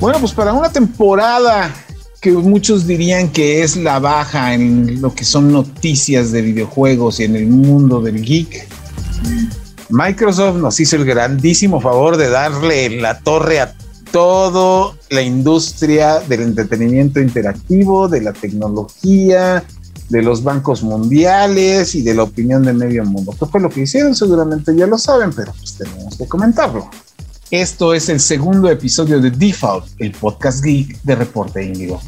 Bueno, pues para una temporada que muchos dirían que es la baja en lo que son noticias de videojuegos y en el mundo del geek, Microsoft nos hizo el grandísimo favor de darle la torre a toda la industria del entretenimiento interactivo, de la tecnología, de los bancos mundiales y de la opinión de medio mundo. ¿Qué fue lo que hicieron? Seguramente ya lo saben, pero pues tenemos que comentarlo. Esto es el segundo episodio de Default, el podcast geek de Reporte Índigo.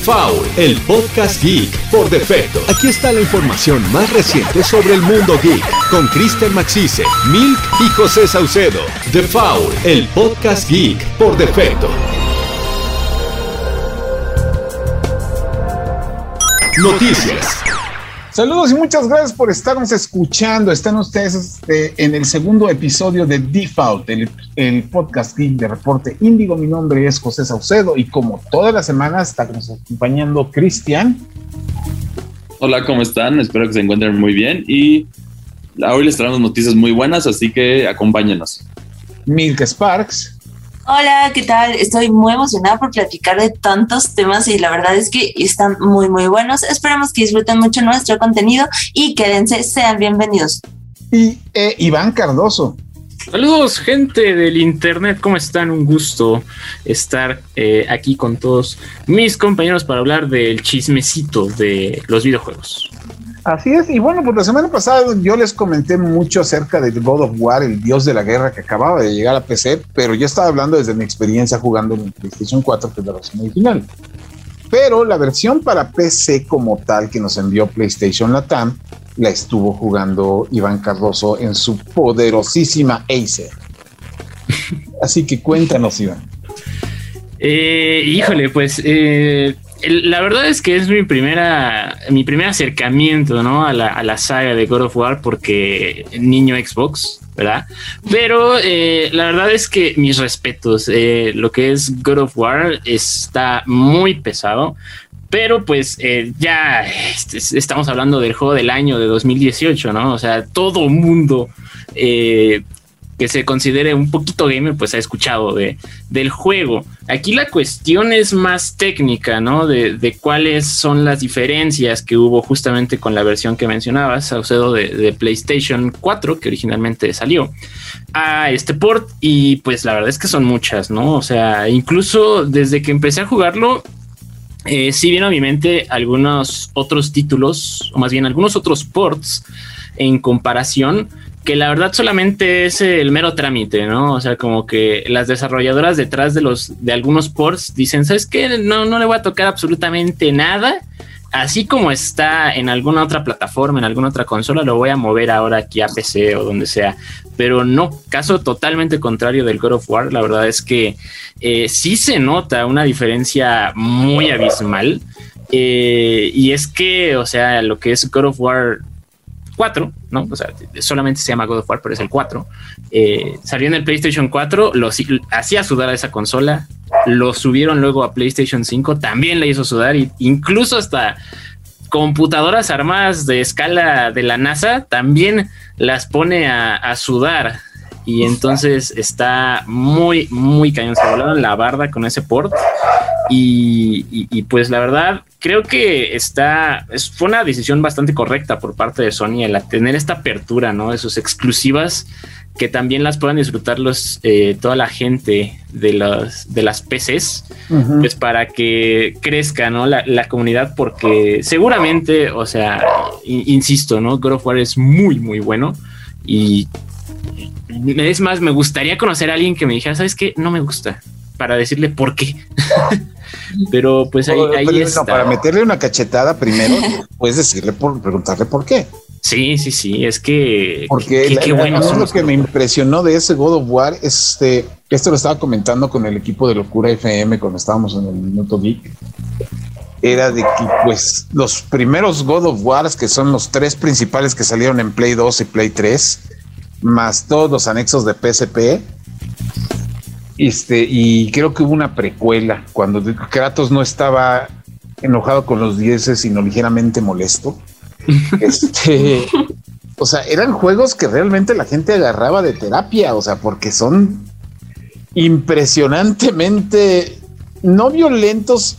Foul, el podcast geek por defecto. Aquí está la información más reciente sobre el mundo geek con Kristen Maxise, Milk y José Saucedo. Foul, el podcast geek por defecto. Noticias. Saludos y muchas gracias por estarnos escuchando. Están ustedes este, en el segundo episodio de Default, el, el, podcast de Reporte Índigo. Mi nombre es José Saucedo y como todas las semanas está nos acompañando Cristian. Hola, ¿cómo están? Espero que se encuentren muy bien y hoy les traemos noticias muy buenas, así que acompáñenos. Milk Sparks. Hola, ¿qué tal? Estoy muy emocionada por platicar de tantos temas y la verdad es que están muy, muy buenos. Esperamos que disfruten mucho nuestro contenido y quédense, sean bienvenidos. Y eh, Iván Cardoso. Saludos, gente del Internet, ¿cómo están? Un gusto estar eh, aquí con todos mis compañeros para hablar del chismecito de los videojuegos. Así es, y bueno, pues la semana pasada yo les comenté mucho acerca de God of War, el dios de la guerra que acababa de llegar a PC, pero yo estaba hablando desde mi experiencia jugando en PlayStation 4, que es la versión original. Pero la versión para PC como tal que nos envió PlayStation Latam, la estuvo jugando Iván Cardoso en su poderosísima Acer. Así que cuéntanos, Iván. Eh, híjole, pues eh, la verdad es que es mi primera, mi primer acercamiento, ¿no? A la, a la saga de God of War porque niño Xbox, ¿verdad? Pero eh, la verdad es que mis respetos, eh, lo que es God of War está muy pesado. Pero pues eh, ya estamos hablando del juego del año de 2018, ¿no? O sea, todo mundo que se considere un poquito gamer, pues ha escuchado de, del juego. Aquí la cuestión es más técnica, ¿no? De, de cuáles son las diferencias que hubo justamente con la versión que mencionabas, Saucedo, de, de, PlayStation 4, que originalmente salió, a este port. Y pues la verdad es que son muchas, ¿no? O sea, incluso desde que empecé a jugarlo, eh, sí vino a mi mente algunos otros títulos, o más bien algunos otros ports en comparación que la verdad solamente es el mero trámite, ¿no? O sea, como que las desarrolladoras detrás de los de algunos ports dicen, ¿sabes qué? No, no le voy a tocar absolutamente nada. Así como está en alguna otra plataforma, en alguna otra consola, lo voy a mover ahora aquí a PC o donde sea. Pero no, caso totalmente contrario del God of War, la verdad es que eh, sí se nota una diferencia muy abismal. Eh, y es que, o sea, lo que es God of War 4, ¿no? O sea, solamente se llama God of War, pero es el 4. Eh, salió en el PlayStation 4, lo hacía sudar a esa consola, lo subieron luego a PlayStation 5, también le hizo sudar, y incluso hasta computadoras armadas de escala de la NASA también las pone a, a sudar. Y entonces está muy, muy cañón. Se volaron la barda con ese port. Y, y, y, pues la verdad, creo que está, es, fue una decisión bastante correcta por parte de Sony el tener esta apertura, ¿no? De sus exclusivas que también las puedan disfrutar los, eh, toda la gente de, los, de las PCs, uh -huh. pues para que crezca, ¿no? La, la, comunidad, porque seguramente, o sea, insisto, ¿no? God of War es muy, muy bueno y es más, me gustaría conocer a alguien que me dijera, ¿sabes qué? No me gusta, para decirle por qué. Pero pues ahí, ahí Pero, está. no, para meterle una cachetada primero, puedes decirle por preguntarle por qué. Sí, sí, sí, es que porque qué, qué bueno lo que me impresionó de ese God of War, este, esto lo estaba comentando con el equipo de Locura FM cuando estábamos en el Minuto Geek, era de que pues los primeros God of Wars, que son los tres principales que salieron en Play 2 y Play 3, más todos los anexos de PSP, este, y creo que hubo una precuela cuando Kratos no estaba enojado con los dieces, sino ligeramente molesto. este, o sea, eran juegos que realmente la gente agarraba de terapia, o sea, porque son impresionantemente no violentos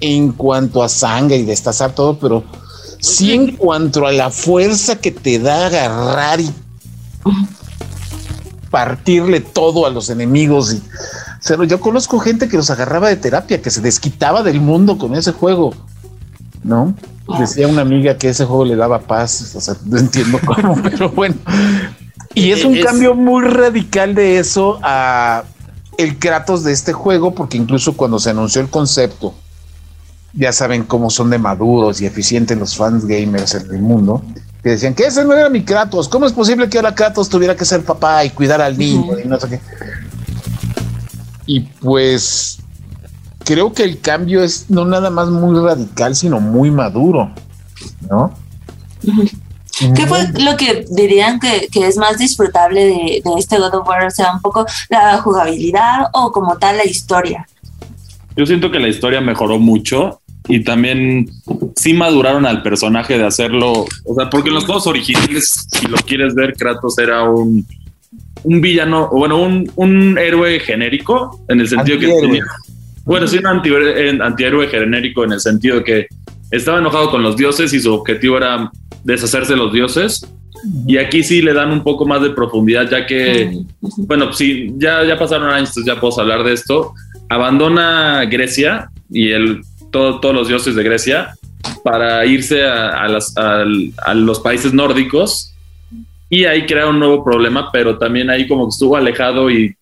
en cuanto a sangre y destazar todo, pero sí en cuanto a la fuerza que te da agarrar y partirle todo a los enemigos. Y, yo conozco gente que los agarraba de terapia, que se desquitaba del mundo con ese juego, ¿no? Decía una amiga que ese juego le daba paz, o sea, no entiendo cómo, pero bueno. Y es un cambio muy radical de eso a el Kratos de este juego, porque incluso cuando se anunció el concepto, ya saben cómo son de maduros y eficientes los fans gamers en el mundo, que decían que ese no era mi Kratos, ¿cómo es posible que ahora Kratos tuviera que ser papá y cuidar al niño y no sé qué? Y pues creo que el cambio es no nada más muy radical, sino muy maduro, ¿no? ¿Qué fue lo que dirían que, es más disfrutable de, de, este God of War? O sea, un poco la jugabilidad o como tal la historia. Yo siento que la historia mejoró mucho y también sí maduraron al personaje de hacerlo. O sea, porque en los juegos originales, si lo quieres ver, Kratos era un, un villano, o bueno, un, un héroe genérico, en el sentido que tenía. Bueno, sí, un antihéroe genérico en el sentido de que estaba enojado con los dioses y su objetivo era deshacerse de los dioses. Y aquí sí le dan un poco más de profundidad, ya que, bueno, sí, ya, ya pasaron años, entonces ya puedo hablar de esto. Abandona Grecia y el, todos los dioses de Grecia para irse a, los países nórdicos y ahí crea un nuevo problema, pero también ahí como que estuvo alejado y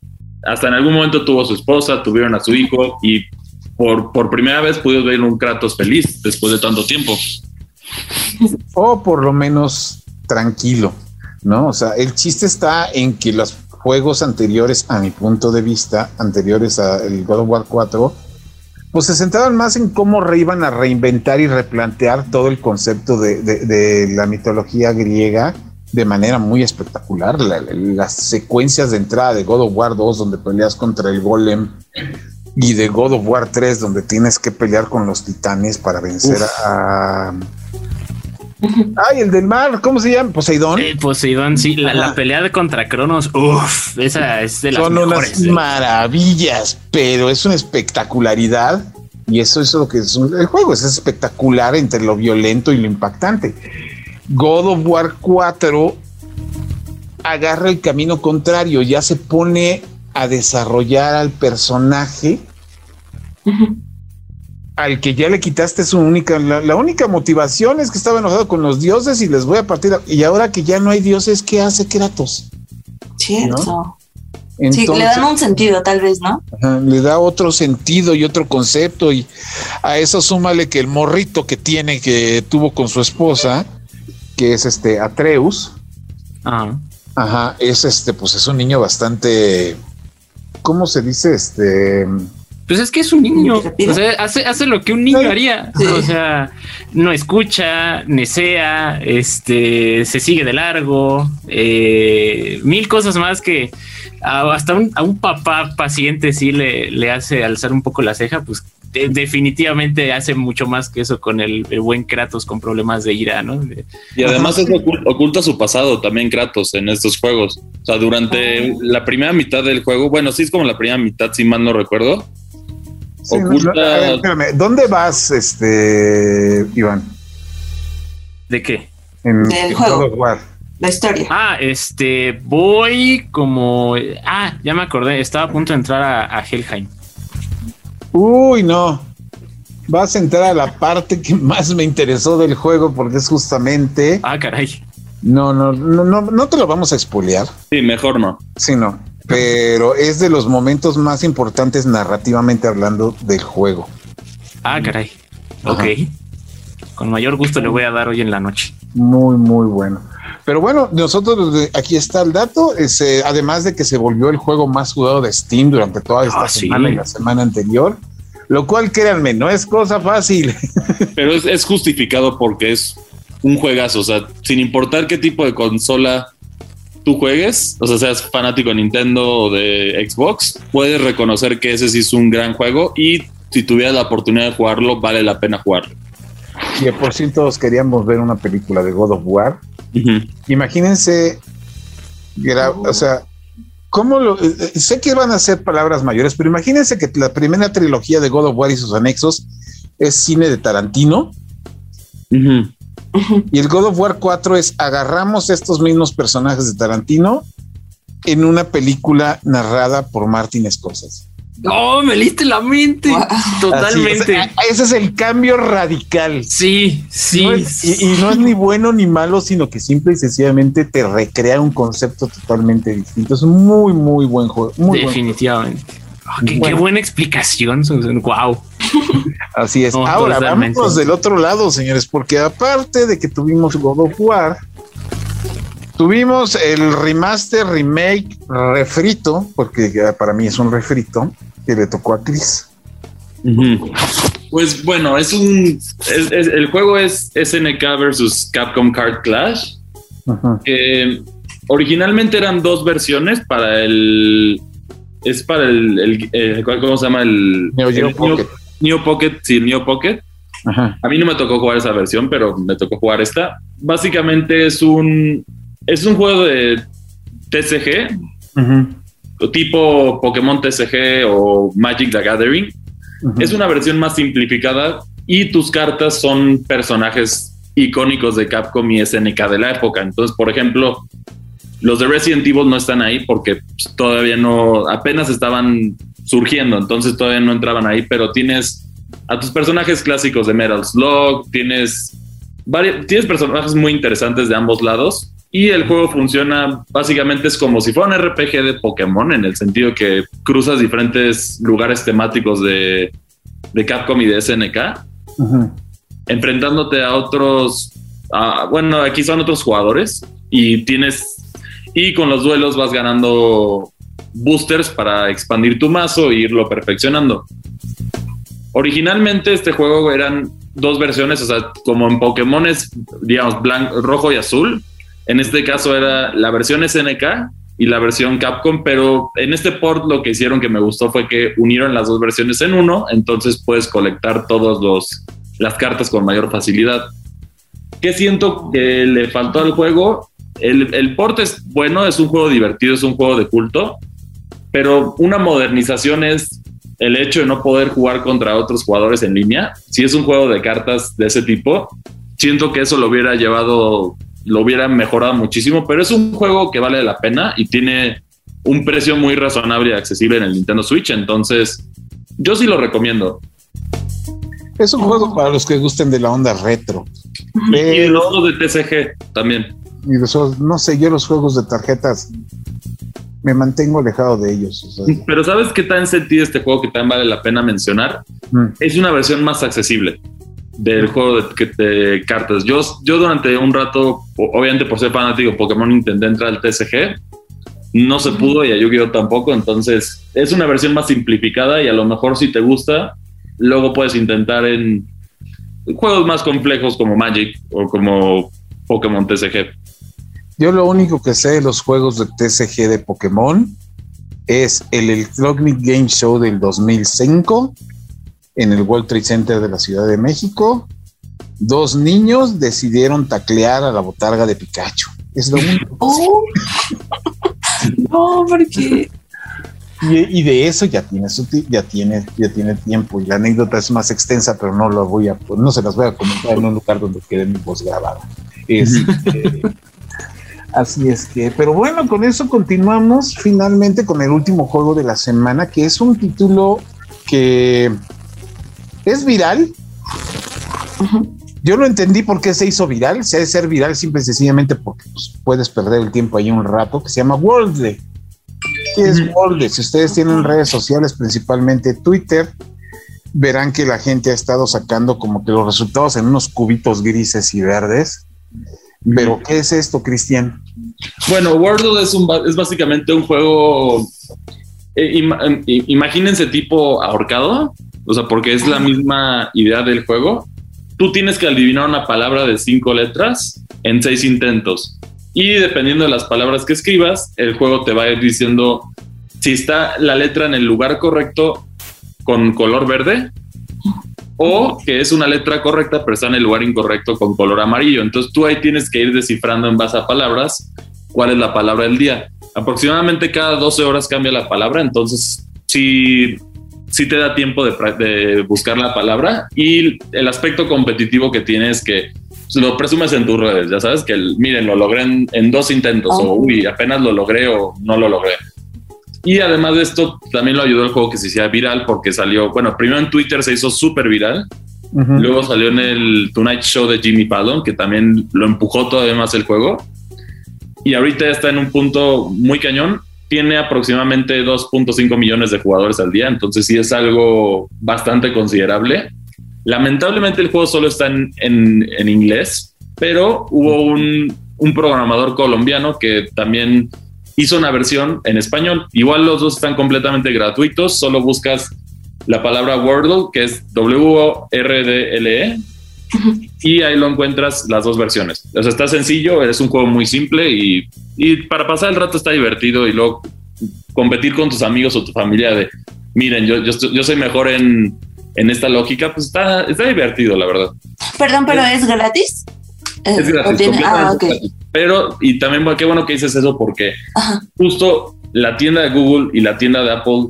hasta en algún momento tuvo su esposa, tuvieron a su hijo y por, por primera vez pudo ver un Kratos feliz después de tanto tiempo. O por lo menos tranquilo, ¿no? O sea, el chiste está en que los juegos anteriores, a mi punto de vista, anteriores al God of War 4, pues se centraban más en cómo iban a reinventar y replantear todo el concepto de, la mitología griega de manera muy espectacular. las secuencias de entrada de God of War 2, donde peleas contra el golem, y de God of War 3, donde tienes que pelear con los titanes para vencer a Ay, el del mar, ¿cómo se llama? Poseidón. Poseidón, sí, la, pelea de contra Cronos, uff, esa es de las Son unas ¿eh? maravillas, pero es una espectacularidad y eso es lo que es el juego, es espectacular entre lo violento y lo impactante. God of War 4 agarra el camino contrario, ya se pone a desarrollar al personaje al que ya le quitaste su única, la, única motivación es que estaba enojado con los dioses y les voy a partir. y ahora que ya no hay dioses, ¿qué hace Kratos? Cierto. sí, le dan un sentido, tal vez, ¿no? le da otro sentido y otro concepto. Y a eso súmale que el morrito que tiene, que tuvo con su esposa, que es este Atreus. Ajá. Ajá, es este, pues es un niño bastante. ¿Cómo se dice? Este pues es que es un niño. O sea, hace, hace lo que un niño haría. O sea, no escucha, nesea, este, se sigue de largo, eh, mil cosas más que hasta a un papá paciente sí le, le hace alzar un poco la ceja, pues definitivamente hace mucho más que eso con el, buen Kratos con problemas de ira, ¿no? y además es oculta su pasado también Kratos en estos juegos. O sea, durante la primera mitad del juego, bueno, sí es como la primera mitad, si mal no recuerdo, ¿Dónde vas, este, Iván? ¿De qué? En, Del juego. La historia. Ah, este, voy como. Ah, ya me acordé, estaba a punto de entrar a, Helheim. Uy, no. Vas a entrar a la parte que más me interesó del juego porque es justamente. Ah, caray. No, no, no, no, no te lo vamos a expoliar. Sí, mejor no. Sí, no pero es de los momentos más importantes narrativamente hablando del juego. Ah, caray. Ok. Con mayor gusto le voy a dar hoy en la noche. Muy, muy bueno. Pero bueno, nosotros aquí está el dato. Eh, además de que se volvió el juego más jugado de Steam durante toda esta ah, semana y la semana anterior, lo cual créanme, no es cosa fácil. Pero es, es justificado porque es un juegazo. O sea, sin importar qué tipo de consola tú juegues, o sea, seas fanático de Nintendo o de Xbox, puedes reconocer que ese sí es un gran juego y si tuvieras la oportunidad de jugarlo, vale la pena jugarlo. Y por si todos queríamos ver una película de God of War. Imagínense, o sea, ¿Cómo lo, eh, eh, sé que van a ser palabras mayores, pero imagínense que la primera trilogía de God of War y sus anexos es cine de Tarantino. Y el God of War 4 es agarramos estos mismos personajes de Tarantino en una película narrada por Martin Scorsese. Oh, me liste la mente. Wow. Totalmente. Ese es el cambio radical. Sí, sí. No es- y, y no es ni bueno ni malo, sino que simple y sencillamente te recrea un concepto totalmente distinto. Es un muy, muy buen juego. Muy buen Definitivamente. Ah, qué, buena explicación. Susan. Wow. Así es. No, Ahora vámonos del otro lado, señores, porque aparte de que tuvimos God of War, tuvimos el remaster, remake, refrito, porque para mí es un refrito, que le tocó a Chris. Pues bueno, es un. es- es- el juego es SNK versus Capcom Card Clash. Que originalmente eran dos versiones para el. Es para el. el- eh, ¿Cómo se llama? El. Neo Geo el Pocket. Neo Pocket, sí, el Neo Pocket. Ajá. A mí no me tocó jugar esa versión, pero me tocó jugar esta. Básicamente es un. Es un juego de TCG, tipo Pokémon TCG o Magic the Gathering. Es una versión más simplificada y tus cartas son personajes icónicos de Capcom y SNK de la época. Entonces, por ejemplo, los de Resident Evil no están ahí porque pues, todavía no, apenas estaban surgiendo, entonces todavía no entraban ahí, pero tienes a tus personajes clásicos de Metal Slug, tienes, vari- tienes personajes muy interesantes de ambos lados. Y el juego funciona básicamente es como si fuera un RPG de Pokémon, en el sentido que cruzas diferentes lugares temáticos de, de Capcom y de SNK, enfrentándote a otros, a- bueno, aquí son otros jugadores y tienes, y con los duelos vas ganando boosters para expandir tu mazo e irlo perfeccionando. Originalmente este juego eran dos versiones, o sea, como en Pokémon es, digamos, blanco, rojo y azul. En este caso era la versión SNK y la versión Capcom, pero en este port lo que hicieron que me gustó fue que unieron las dos versiones en uno, entonces puedes colectar todos los las cartas con mayor facilidad. ¿Qué siento que le faltó al juego? El, el port es bueno, es un juego divertido, es un juego de culto, pero una modernización es el hecho de no poder jugar contra otros jugadores en línea. Si es un juego de cartas de ese tipo, siento que eso lo hubiera llevado, lo hubiera mejorado muchísimo, pero es un juego que vale la pena y tiene un precio muy razonable y accesible en el Nintendo Switch, entonces yo sí lo recomiendo. Es un juego para los que gusten de la onda retro. Y los juegos de TCG también. Y de esos- no sé, yo los juegos de tarjetas me mantengo alejado de ellos. o sea, Pero ¿sabes qué tan sentido este juego que también vale la pena mencionar? mm. Es una versión más accesible del juego de, cartas. Yo, yo durante un rato, obviamente por ser fanático Pokémon, intenté entrar al TCG. No se pudo y a Yu-Gi-Oh tampoco. Entonces es una versión más simplificada y a lo mejor si te gusta, luego puedes intentar en juegos más complejos como Magic o como Pokémon TCG. Yo lo único que sé de los juegos de TCG de Pokémon es el Electronic Game Show del 2005 en el World Trade Center de la Ciudad de México. Dos niños decidieron taclear a la botarga de Pikachu. Es lo único. Oh. no, porque Y, y de eso ya tiene, su ya tiene ya tiene tiempo y la anécdota es más extensa, pero no lo voy a no se las voy a comentar en un lugar donde quede mi voz grabada. Este, así es que, pero bueno, con eso continuamos finalmente con el último juego de la semana, que es un título que es viral. Yo no entendí por qué se hizo viral. Se ha de ser viral simple y sencillamente porque pues, puedes perder el tiempo ahí un rato, que se llama Worldly. ¿Qué es Worldly? Si ustedes tienen redes sociales, principalmente Twitter, verán que la gente ha estado sacando como que los resultados en unos cubitos grises y verdes. Pero, ¿qué es esto, Cristian? Bueno, Wordle es, un, es básicamente un juego. eh, em, imagínense tipo ahorcado, o sea, porque es la misma idea del juego. Tú tienes que adivinar una palabra de cinco letras en seis intentos. Y dependiendo de las palabras que escribas, el juego te va a ir diciendo si está la letra en el lugar correcto con color verde o que es una letra correcta pero está en el lugar incorrecto con color amarillo. Entonces tú ahí tienes que ir descifrando en base a palabras cuál es la palabra del día. aproximadamente cada 12 horas cambia la palabra, entonces sí, sí te da tiempo de, buscar la palabra y el aspecto competitivo que tiene es que lo presumes en tus redes, ya sabes que el, miren, lo logré en, en dos intentos o uy, apenas lo logré o no lo logré. Y además de esto, también lo ayudó el juego que se hiciera viral porque salió, bueno, primero en Twitter se hizo súper viral, Ujú. luego salió en el Tonight Show de Jimmy Fallon, que también lo empujó todavía más el juego. Y ahorita está en un punto muy cañón. Tiene aproximadamente 2.5 millones de jugadores al día, entonces sí es algo bastante considerable. Lamentablemente el juego solo está en, en- en inglés, pero hubo un, un programador colombiano que también hizo una versión en español. Igual los dos están completamente gratuitos, solo buscas la palabra Wordle, que es W-O-R-D-L-E, y ahí lo encuentras las dos versiones. O sea, está sencillo, es un juego muy simple y, y para pasar el rato está divertido y luego competir con tus amigos o tu familia de, miren, yo, yo, yo soy mejor en, en esta lógica, pues está, está divertido, la verdad. Perdón, pero es gratis. Eh, Es ¿o gratis, tiene- Ah, ok. completamente gratis. Pero, y también, qué bueno que dices eso porque Ajá. justo la tienda de Google y la tienda de Apple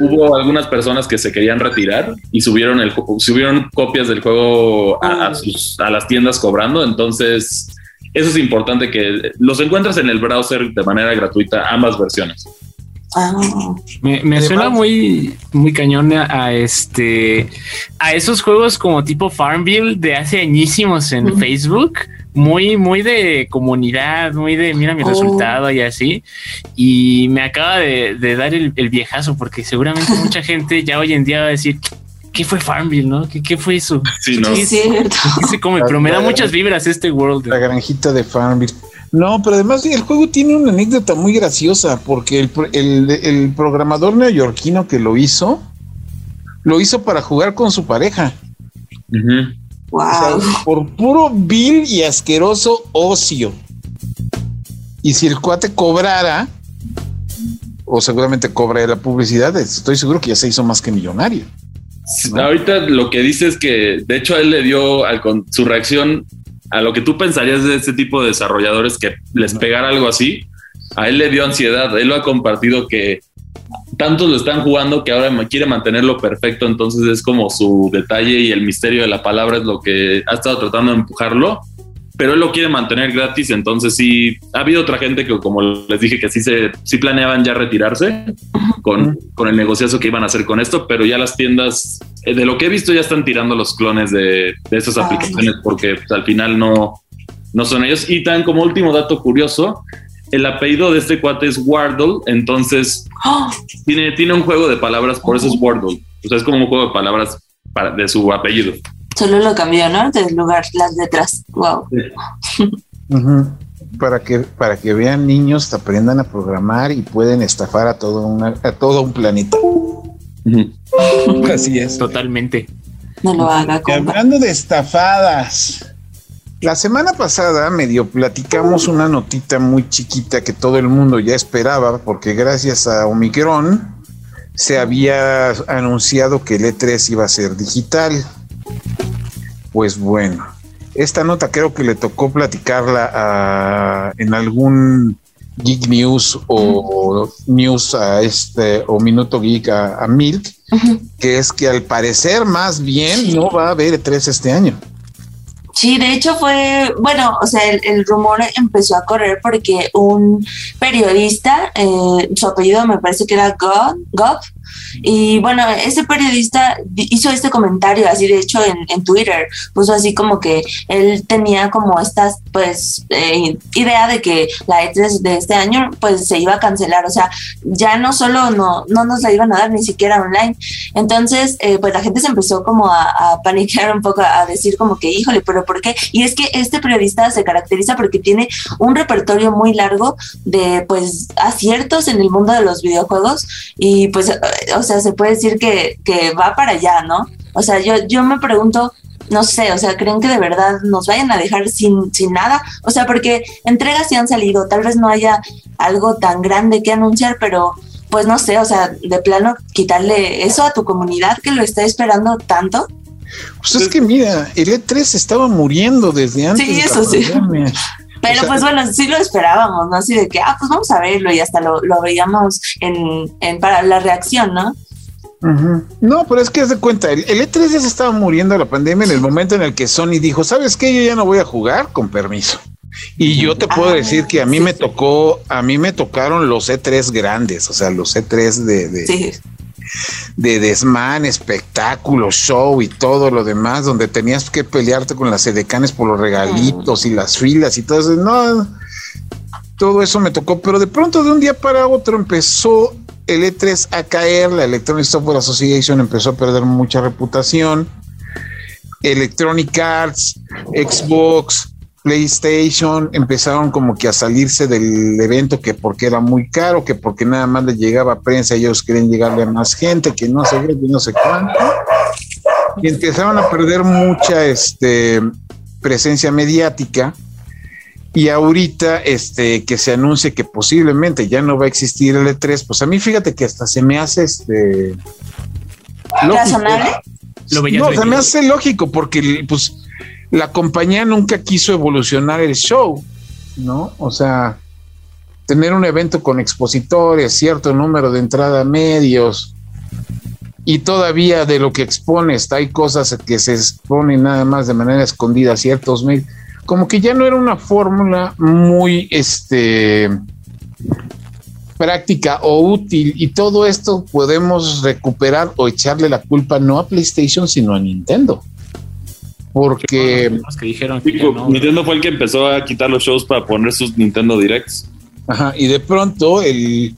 hubo algunas personas que se querían retirar y subieron el subieron copias del juego a, a sus- a las tiendas cobrando. Entonces, eso es importante que los encuentras en el browser de manera gratuita, ambas versiones. Ah, Me, me suena muy, muy cañón a, a este a esos juegos como tipo Farmville de hace añísimos en. Facebook. Muy, muy de comunidad, muy de mira mi Oh. resultado y así. Y me acaba de, de dar el, el viejazo, porque seguramente mucha gente ya hoy en día va a decir: ¿Qué fue Farmville? ¿No? ¿Qué, qué fue eso? Sí, ¿no? sí, es cierto. ¿Qué se come? Pero me da muchas vibras este world. La granjita de Farmville. No, pero además el juego tiene una anécdota muy graciosa porque el, el- el programador neoyorquino que lo hizo, lo hizo para jugar con su pareja. Ujú. O sea, Wow. por puro vil y asqueroso ocio. Y si el cuate cobrara, o seguramente cobra la publicidad, estoy seguro que ya se hizo más que millonario. ¿no? Ahorita lo que dice es que, de hecho, a él le dio al con su reacción a lo que tú pensarías de este tipo de desarrolladores que les pegara algo así. A él le dio ansiedad. Él lo ha compartido que tantos lo están jugando que ahora quiere mantenerlo perfecto. Entonces es como su detalle y el misterio de la palabra es lo que ha estado tratando de empujarlo. Pero él lo quiere mantener gratis. Entonces sí, ha habido otra gente que, como les dije, que sí, se, sí planeaban ya retirarse con, con el negociazo que iban a hacer con esto, pero ya las tiendas, eh, de lo que he visto, ya están tirando los clones de, de estas Ay. aplicaciones porque pues, al final no, no son ellos. Y tan como último dato curioso, el apellido de este cuate es Wardle, entonces Oh, tiene, tiene un juego de palabras, por eso es Wardle. O sea, es como un juego de palabras para, de su apellido. Solo lo cambió, ¿no? Del lugar, las letras. Wow. Ujú. Para que, para que vean niños, aprendan a programar y pueden estafar a todo, una- a todo un planeta. Así es. Totalmente. No lo haga, Y hablando de estafadas, la semana pasada medio platicamos una notita muy chiquita que todo el mundo ya esperaba, porque gracias a Omicron se había anunciado que el E3 iba a ser digital. Pues bueno, esta nota creo que le tocó platicarla a- en algún Geek News o News a este o Minuto Geek a, a Milk, que es que al parecer más bien no va a haber E3 este año. Sí, de hecho fue, bueno, o sea, el, el rumor empezó a correr porque un periodista, eh, su apellido me parece que era Goff, Goff, y bueno, ese periodista di- hizo este comentario, así de hecho en, Twitter, puso así como que él tenía como estas, pues, eh, idea de que la E3 de este año, pues, se iba a cancelar, o sea, ya no solo no, no nos la iban a dar ni siquiera online, entonces, eh, pues la gente se empezó como a, a paniquear un poco, a decir como que, híjole, pero ¿por qué? Y es que este periodista se caracteriza porque tiene un repertorio muy largo de, pues, aciertos en el mundo de los videojuegos. Y, pues, o sea, se puede decir que, que va para allá, ¿no? O sea, yo, yo me pregunto, no sé, o sea, ¿creen que de verdad nos vayan a dejar sin, sin nada? O sea, porque entregas sí han salido, tal vez no haya algo tan grande que anunciar, pero pues no sé, o sea, de plano quitarle eso a tu comunidad que lo está esperando tanto. Pues es que mira, el E3 estaba muriendo desde antes. Sí, de la eso sí. pandemia. Pero pues bueno, sí lo esperábamos, ¿no? Así de que, ah, pues vamos a verlo y hasta lo, lo veíamos en, en, para la reacción, ¿no? No, pero es que haz de cuenta, el, E3 ya se estaba muriendo la pandemia en el momento en el que Sony dijo, ¿sabes qué? Yo ya no voy a jugar con permiso. Y yo te puedo ah, decir que a mí me tocó, a mí me tocaron los E3 grandes, o sea, los E3 de, de, de desmán, espectáculo, show y todo lo demás, donde tenías que pelearte con las edecanes por los regalitos y las filas y todo eso. No, todo eso me tocó, pero de pronto de un día para otro empezó el E3 a caer, la Electronic Software Association empezó a perder mucha reputación. Electronic Arts, Xbox, PlayStation empezaron como que a salirse del evento que porque era muy caro, que porque nada más le llegaba prensa ellos querían llegarle a más gente, que no sé qué, que no sé cuánto. Y empezaron a perder mucha este, presencia mediática y ahorita este que se anuncie que posiblemente ya no va a existir el E3, pues a mí fíjate que hasta se me hace este razonable. no, se me hace lógico porque pues la compañía nunca quiso evolucionar el show, ¿no? O sea, tener un evento con expositores, cierto número de entrada medios, y todavía de lo que expones, hay cosas que se exponen nada más de manera escondida, ciertos medios como que ya no era una fórmula muy este práctica o útil y todo esto podemos recuperar o echarle la culpa no a PlayStation sino a Nintendo porque Nintendo fue el que empezó a quitar los shows para poner sus Nintendo Directs. Ajá, y de pronto el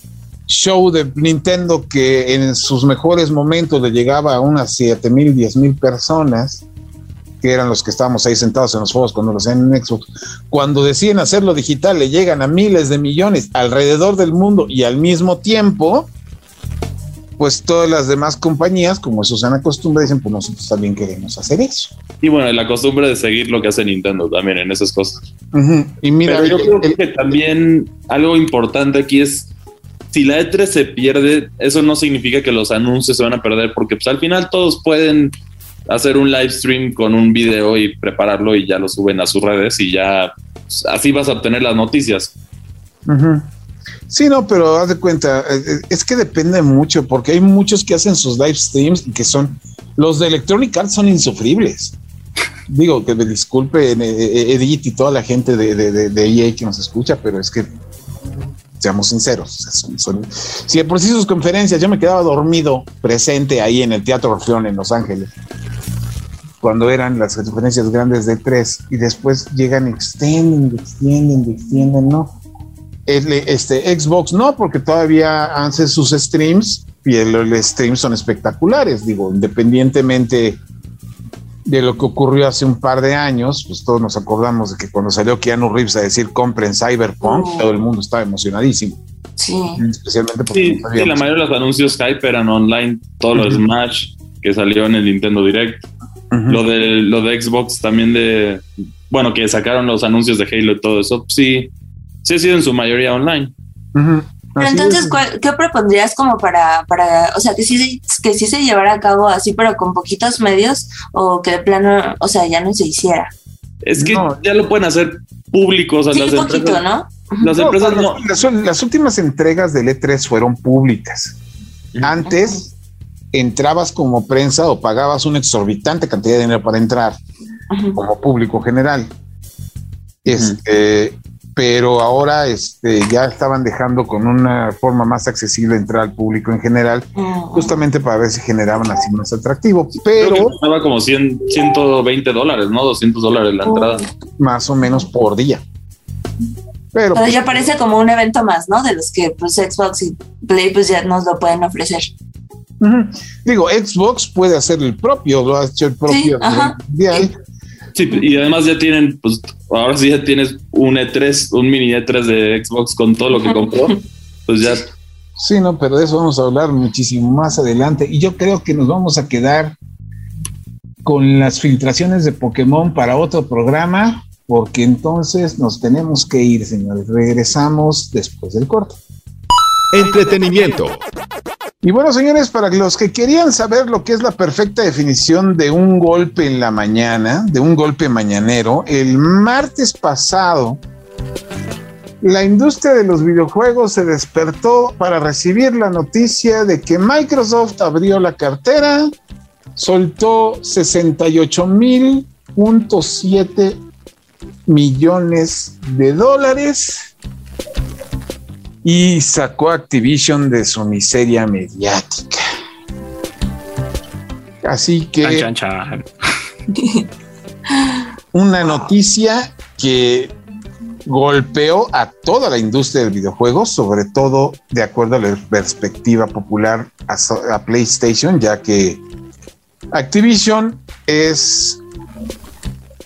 show de Nintendo que en sus mejores momentos le llegaba a unas 7 mil, 10 mil personas que eran los que estábamos ahí sentados en los juegos cuando lo hacían en Xbox, cuando deciden hacerlo digital, le llegan a miles de millones alrededor del mundo y al mismo tiempo, pues todas las demás compañías, como eso se costumbre, dicen, pues nosotros también queremos hacer eso. Y bueno, la costumbre de seguir lo que hace Nintendo también en esas cosas. Y mira, yo creo que también algo importante aquí es si la E3 se pierde, eso no significa que los anuncios se van a perder, porque pues al final todos pueden hacer un live stream con un video y prepararlo y ya lo suben a sus redes y ya pues, así vas a obtener las noticias. Sí, no, pero haz de cuenta, eh, eh, es que depende mucho porque hay muchos que hacen sus live streams y que son, los de Electronic Arts son insufribles. Digo, que me disculpe eh, Edith y toda la gente de, de, EA e que nos escucha, pero es que seamos sinceros. si por sí sus conferencias yo me quedaba dormido presente ahí en el Teatro Orfeón en Los Ángeles cuando eran las conferencias grandes de tres y después llegan, extienden, extienden, extienden, no. Este Xbox no, porque todavía hace sus streams y los streams son espectaculares, digo, independientemente de lo que ocurrió hace un par de años, pues todos nos acordamos de que cuando salió Keanu Reeves a decir compren Cyberpunk, oh. todo el mundo estaba emocionadísimo. Sí. Especialmente porque sí, la mayoría de los anuncios Skype eran online, todo lo Smash que salió en el Nintendo Direct. Lo de lo de Xbox también de bueno, que sacaron los anuncios de Halo y todo eso, sí, sí ha sido en su mayoría online. Pero entonces, ¿qué propondrías como para, para, o sea, que sí, que sí se llevara a cabo así, pero con poquitos medios, o que de plano, o sea, ya no se hiciera? Es que ya lo pueden hacer públicos. Sí, las poquito, ¿no? Las empresas no. Las, últimas entregas del E3 fueron públicas. Antes, entrabas como prensa o pagabas una exorbitante cantidad de dinero para entrar como público general. Este, pero ahora este, ya estaban dejando con una forma más accesible entrar al público en general, justamente para ver si generaban así más atractivo. Pero estaba como 100, 120 dólares, ¿no? 200 dólares la entrada. Más o menos por día. Pero, pues, ya parece como un evento más, ¿no? De los que pues Xbox y Play pues ya nos lo pueden ofrecer. Digo, Xbox puede hacer el propio, lo ha hecho el propio sí, y además ya tienen, pues ahora sí ya tienes un E3, un mini E3 de Xbox con todo lo que compró, pues ya. Sí, no, pero de eso vamos a hablar muchísimo más adelante. Y yo creo que nos vamos a quedar con las filtraciones de Pokémon para otro programa, porque entonces nos tenemos que ir, señores. Regresamos después del corte. Entretenimiento. Y bueno, señores, para los que querían saber lo que es la perfecta definición de un golpe en la mañana, de un golpe mañanero, el martes pasado La industria de los videojuegos se despertó para recibir la noticia de que Microsoft abrió la cartera, soltó 68.7 millones de dólares y sacó Activision de su miseria mediática. Así que Chan, chan, chan. una noticia que golpeó a toda la industria del videojuego, sobre todo de acuerdo a la perspectiva popular a PlayStation, ya que Activision es,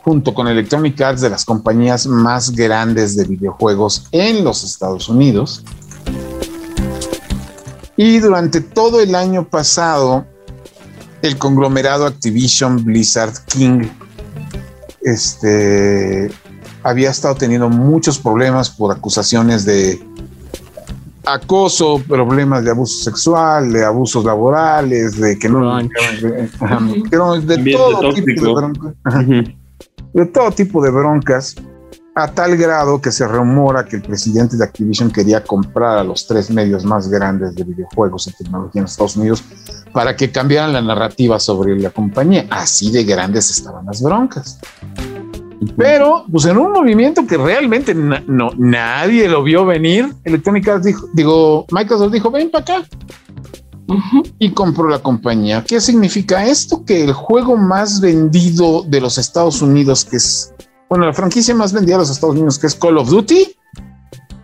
junto con Electronic Arts, de las compañías más grandes de videojuegos en los Estados Unidos. Y durante todo el año pasado, el conglomerado Activision Blizzard King este, había estado teniendo muchos problemas por acusaciones de acoso, problemas de abuso sexual, de abusos laborales, de que no, que no, de Ambiente todo tipo de todo tipo de broncas, a tal grado que se rumora que el presidente de Activision quería comprar a los tres medios más grandes de videojuegos y tecnología en Estados Unidos para que cambiaran la narrativa sobre la compañía. Así de grandes estaban las broncas. Pero, pues en un movimiento que realmente na- no, nadie lo vio venir, Electronic Arts dijo, digo, Microsoft dijo, ven para acá Y compró la compañía. ¿Qué significa esto? Que el juego más vendido de los Estados Unidos, que es, bueno, la franquicia más vendida de los Estados Unidos, que es Call of Duty,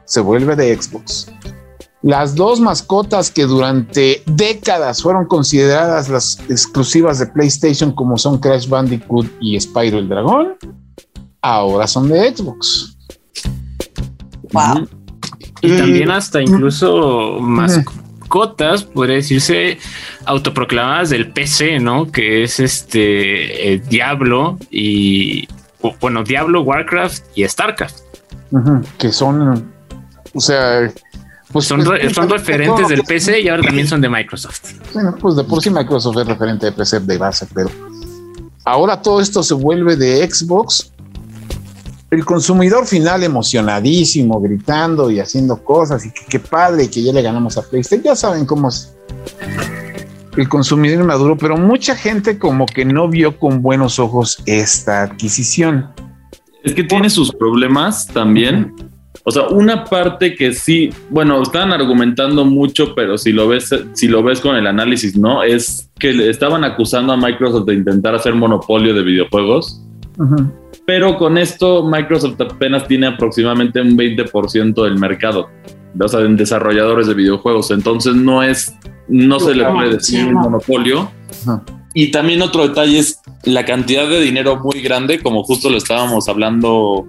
se vuelve de Xbox. Las dos mascotas que durante décadas fueron consideradas las exclusivas de PlayStation, como son Crash Bandicoot y Spyro el Dragón, ahora son de Xbox. Wow. Y Eh, también hasta incluso mascotas, podría decirse, autoproclamadas del PC, ¿no? Que es este eh, Diablo y bueno, Diablo, Warcraft y StarCraft. Que son, o sea, pues Son, re- son referentes del PC y ahora también son de Microsoft. Bueno, pues de por sí Microsoft es referente de PC de base, pero ahora todo esto se vuelve de Xbox. El consumidor final emocionadísimo, gritando y haciendo cosas, y que padre que ya le ganamos a PlayStation. Ya saben cómo es el consumidor maduro, pero mucha gente como que no vio con buenos ojos esta adquisición. Es que tiene sus problemas también. O sea, una parte que sí, bueno, estaban argumentando mucho, pero si lo ves, si lo ves con el análisis, ¿no? Es que le estaban acusando a Microsoft de intentar hacer monopolio de videojuegos. Pero con esto, Microsoft apenas tiene aproximadamente un 20% del mercado, o sea, en desarrolladores de videojuegos. Entonces no es, no se le puede decir un no. monopolio. Y también otro detalle es la cantidad de dinero muy grande, como justo lo estábamos hablando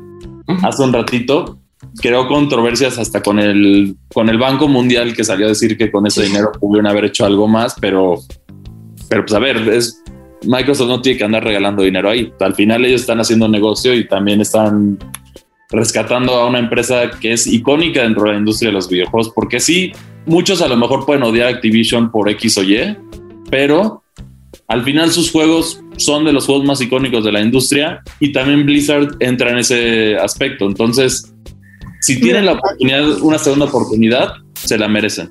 hace un ratito. Creó controversias hasta con el, con el Banco Mundial que salió a decir que con ese dinero pudieron haber hecho algo más, pero, pero pues a ver, es, Microsoft no tiene que andar regalando dinero ahí. Al final ellos están haciendo negocio y también están rescatando a una empresa que es icónica dentro de la industria de los videojuegos, porque sí, muchos a lo mejor pueden odiar Activision por X o Y, pero al final sus juegos son de los juegos más icónicos de la industria y también Blizzard entra en ese aspecto. Entonces, si tienen la oportunidad, una segunda oportunidad, se la merecen.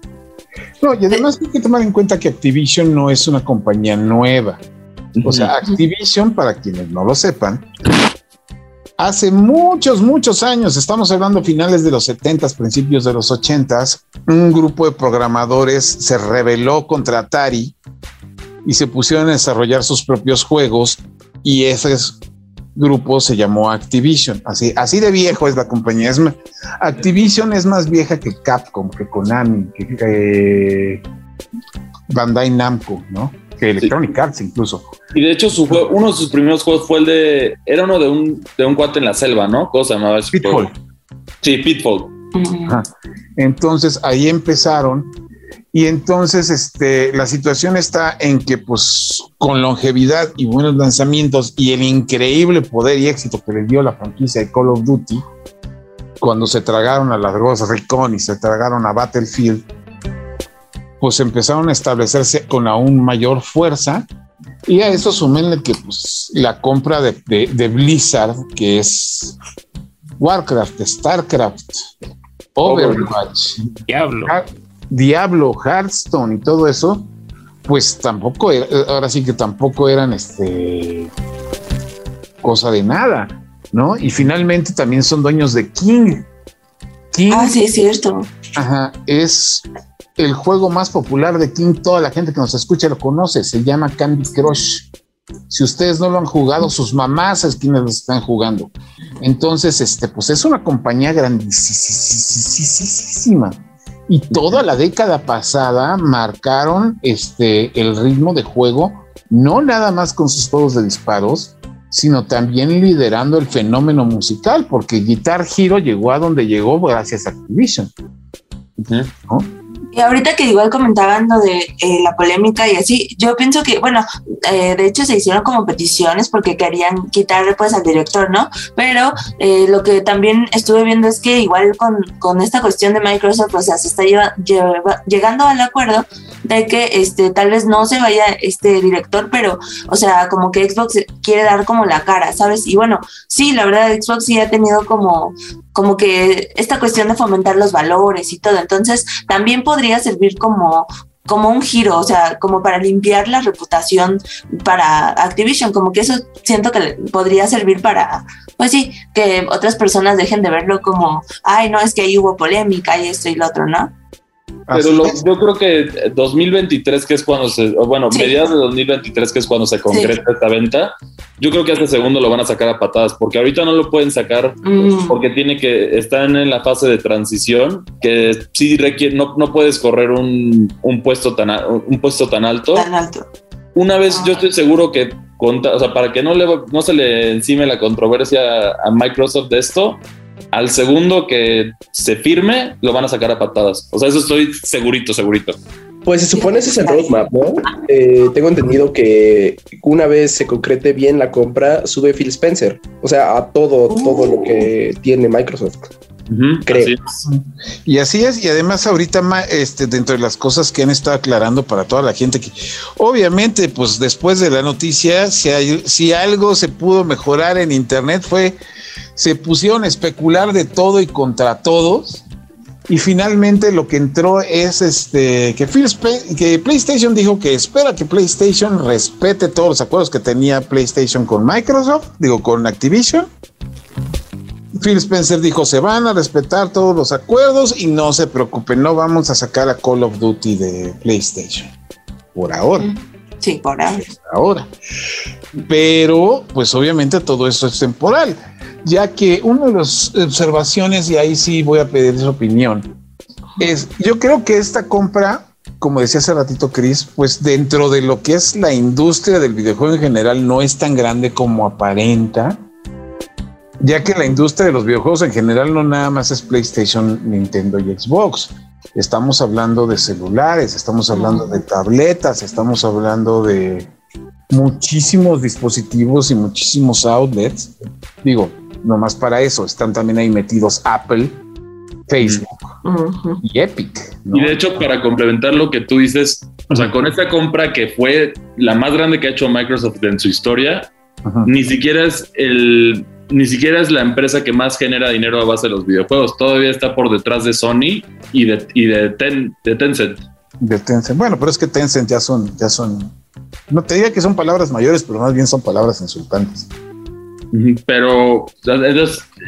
No, y además hay que tomar en cuenta que Activision no es una compañía nueva. O sea, Activision, para quienes no lo sepan, hace muchos, muchos años, estamos hablando finales de los 70, principios de los 80, un grupo de programadores se rebeló contra Atari y se pusieron a desarrollar sus propios juegos y ese es- grupo se llamó Activision. Así, así de viejo es la compañía. Es Activision es más vieja que Capcom, que Konami, que, que Bandai Namco, ¿no? Que Electronic Arts incluso. Y de hecho, su juego, uno de sus primeros juegos fue el de. Era uno de un, de un cuate en la selva, ¿no? ¿Cómo se llamaba Pitfall. Sí, Pitfall. Ajá. Entonces ahí empezaron y entonces este, la situación está en que pues con longevidad y buenos lanzamientos y el increíble poder y éxito que le dio la franquicia de Call of Duty cuando se tragaron a las Ghost Recon y se tragaron a Battlefield, pues empezaron a establecerse con aún mayor fuerza y a eso sumenle que pues la compra de, de- de Blizzard, que es Warcraft, Starcraft, Overwatch, Diablo. Diablo, Hearthstone y todo eso, pues tampoco, ahora sí que tampoco eran este cosa de nada, ¿no? Y finalmente también son dueños de King. King ah, sí, es cierto. Ajá, es el juego más popular de King, toda la gente que nos escucha lo conoce, se llama Candy Crush. Si ustedes no lo han jugado, sus mamás es quienes lo están jugando. Entonces, este, pues es una compañía grandísima. Y toda la década pasada marcaron este, el ritmo de juego, no nada más con sus juegos de disparos, sino también liderando el fenómeno musical, porque Guitar Hero llegó a donde llegó gracias a Activision. ¿no? Y ahorita que igual comentaban lo de eh, la polémica y así, yo pienso que, bueno, eh, de hecho se hicieron como peticiones porque querían quitar pues al director, ¿no? Pero eh, lo que también estuve viendo es que igual con, con esta cuestión de Microsoft, o sea, se está llegando al acuerdo de que este tal vez no se vaya este director, pero, o sea, como que Xbox quiere dar como la cara, ¿sabes? Y bueno, sí, la verdad Xbox sí ha tenido como como que esta cuestión de fomentar los valores y todo. Entonces, también podría servir como como un giro, o sea, como para limpiar la reputación para Activision, como que eso siento que podría servir para, pues sí, que otras personas dejen de verlo como, ay, no, es que ahí hubo polémica y esto y lo otro, ¿no? Pero yo creo que 2023, que es cuando se, bueno, mediados de 2023, que es cuando se concreta esta venta, yo creo que este segundo lo van a sacar a patadas, porque ahorita no lo pueden sacar mm. porque tiene que, están en la fase de transición, que sí requiere, no, no puedes correr un, un puesto tan, un puesto tan alto. Tan alto. Una vez yo estoy seguro que, o sea, para que no, le, no se le encime la controversia a Microsoft de esto, al segundo que se firme, lo van a sacar a patadas. O sea, eso estoy segurito, segurito. Pues se supone ese es el roadmap, ¿no? Eh, tengo entendido que una vez se concrete bien la compra, sube Phil Spencer. O sea, a todo, todo lo que tiene Microsoft. Creo. y así es, y además ahorita este, dentro de las cosas que han estado aclarando para toda la gente que obviamente pues después de la noticia, si, hay, si algo se pudo mejorar en Internet fue se pusieron a especular de todo y contra todos. Y finalmente lo que entró es este que, que PlayStation dijo que espera que PlayStation respete todos los acuerdos que tenía PlayStation con Microsoft, digo con Activision. Phil Spencer dijo se van a respetar todos los acuerdos y no se preocupen, no vamos a sacar a Call of Duty de PlayStation por ahora. Sí, por ahora. Por ahora. Pero pues obviamente todo eso es temporal ya que una de las observaciones, y ahí sí voy a pedir su opinión, es, yo creo que esta compra, como decía hace ratito Chris, pues dentro de lo que es la industria del videojuego en general, no es tan grande como aparenta, ya que la industria de los videojuegos en general no nada más es PlayStation, Nintendo y Xbox. Estamos hablando de celulares, estamos hablando de tabletas, estamos hablando de muchísimos dispositivos y muchísimos outlets. Digo, no más para eso, están también ahí metidos Apple, Facebook y Epic. Y de hecho, para complementar lo que tú dices, o sea, con esta compra que fue la más grande que ha hecho Microsoft en su historia, ni siquiera es el ni siquiera es la empresa que más genera dinero a base de los videojuegos. Todavía está por detrás de Sony y de, y de, de Tencent. De Tencent. Bueno, pero es que Tencent ya son, ya son. No te diría que son palabras mayores, pero más bien son palabras insultantes. Pero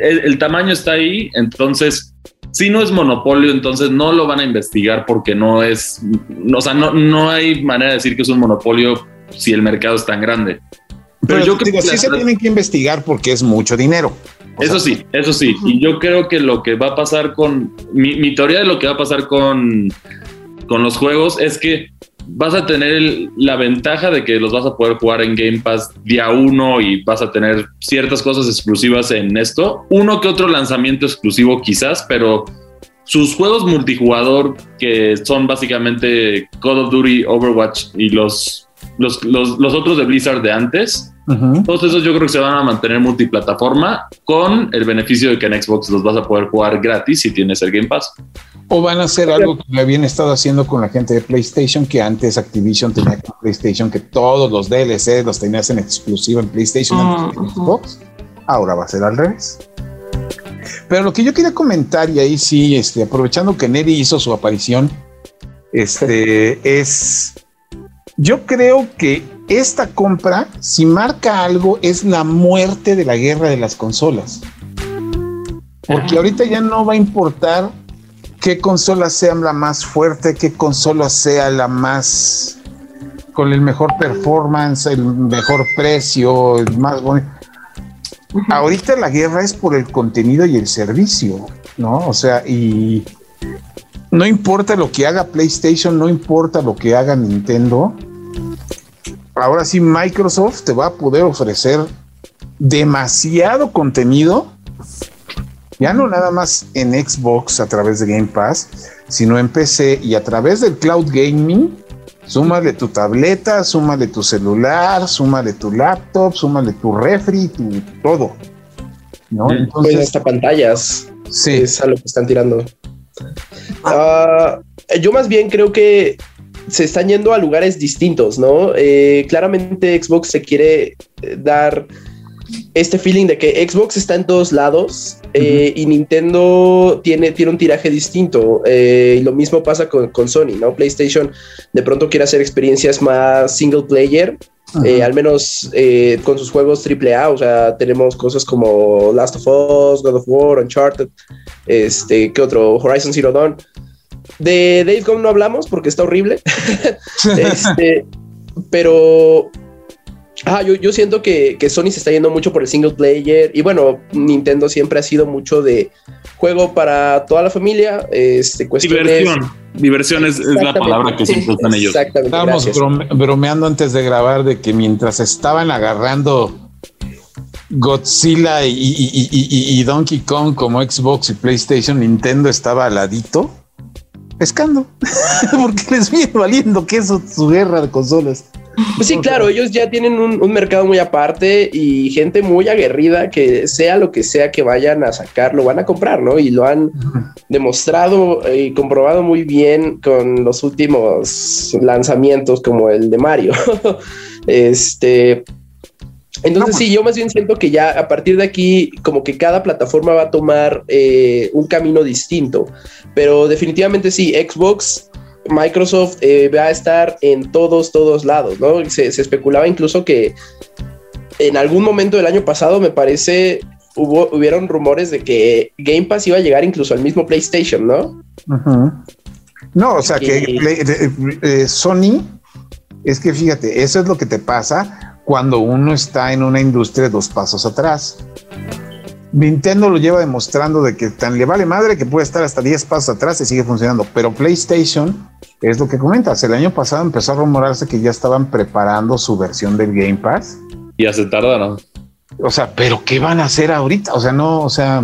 el, tamaño está ahí, entonces si no es monopolio, entonces no lo van a investigar porque no es, o sea, no, no hay manera de decir que es un monopolio si el mercado es tan grande. Pero, yo creo que sí se tienen que investigar porque es mucho dinero. Eso sí, eso sí. Y yo creo que lo que va a pasar con, mi, mi teoría de lo que va a pasar con, con los juegos es que vas a tener la ventaja de que los vas a poder jugar en Game Pass día uno y vas a tener ciertas cosas exclusivas en esto. Uno que otro lanzamiento exclusivo quizás, pero sus juegos multijugador que son básicamente Call of Duty, Overwatch y los, los, los otros de Blizzard de antes, todos esos yo creo que se van a mantener multiplataforma con el beneficio de que en Xbox los vas a poder jugar gratis si tienes el Game Pass. O van a hacer algo que habían estado haciendo con la gente de PlayStation, que antes Activision tenía con PlayStation, que todos los DLC los tenías en exclusiva en PlayStation y en Xbox. Ahora va a ser al revés. Pero lo que yo quería comentar, y ahí sí, este, aprovechando que Neri hizo su aparición, este, es, yo creo que esta compra, si marca algo, es la muerte de la guerra de las consolas. Porque ahorita ya no va a importar qué consola sea la más fuerte, qué consola sea la más con el mejor performance, el mejor precio, el más bonito. Ahorita la guerra es por el contenido y el servicio, ¿no? O sea, y no importa lo que haga PlayStation, no importa lo que haga Nintendo. Ahora sí, Microsoft te va a poder ofrecer demasiado contenido, ya no nada más en Xbox a través de Game Pass, sino en PC y a través del cloud gaming. Súmale tu tableta, súmale tu celular, súmale tu laptop, súmale tu refri, tu todo. ¿no? Pues Entonces, hasta pantallas. sí, Es a lo que están tirando. Ah, yo más bien creo que se están yendo a lugares distintos, ¿no? Eh, claramente Xbox se quiere eh, dar este feeling de que Xbox está en todos lados eh, y Nintendo tiene, tiene un tiraje distinto. Eh, y lo mismo pasa con, con Sony, ¿no? PlayStation de pronto quiere hacer experiencias más single player. eh, al menos con sus juegos AAA, o sea, tenemos cosas como Last of Us, God of War, Uncharted, este, ¿qué otro? Horizon Zero Dawn. De Days Gone no hablamos porque está horrible. este, pero ah, yo, yo siento que, que, Sony se está yendo mucho por el single player. Y bueno, Nintendo siempre ha sido mucho de juego para toda la familia. Este, cuestiones... Diversión. Diversión es, es la palabra que siempre están ellos. Exactamente. Estábamos brome bromeando antes de grabar de que mientras estaban agarrando Godzilla y, y, y, y, Donkey Kong como Xbox y PlayStation, Nintendo estaba al ladito pescando, porque les viene valiendo que eso su guerra de consolas. Pues sí, claro, ellos ya tienen un, un, mercado muy aparte y gente muy aguerrida que sea lo que sea que vayan a sacar, lo van a comprar, ¿no? Y lo han demostrado y comprobado muy bien con los últimos lanzamientos como el de Mario. este, entonces sí, yo más bien siento que ya a partir de aquí como que cada plataforma va a tomar eh, un camino distinto, pero definitivamente sí, Xbox, Microsoft eh, va a estar en todos, todos lados, ¿no? Se, se, especulaba incluso que en algún momento del año pasado, me parece, hubo, hubieron rumores de que Game Pass iba a llegar incluso al mismo PlayStation, ¿no? Uh -huh. No, o sea, que eh, Sony, es que fíjate, eso es lo que te pasa cuando uno está en una industria dos pasos atrás. Nintendo lo lleva demostrando de que tan le vale madre que puede estar hasta 10 pasos atrás y sigue funcionando, pero PlayStation es lo que comentas. El año pasado empezó a rumorarse que ya estaban preparando su versión del Game Pass. Y ya se tardaron. O sea, pero ¿qué van a hacer ahorita? O sea, no, o sea,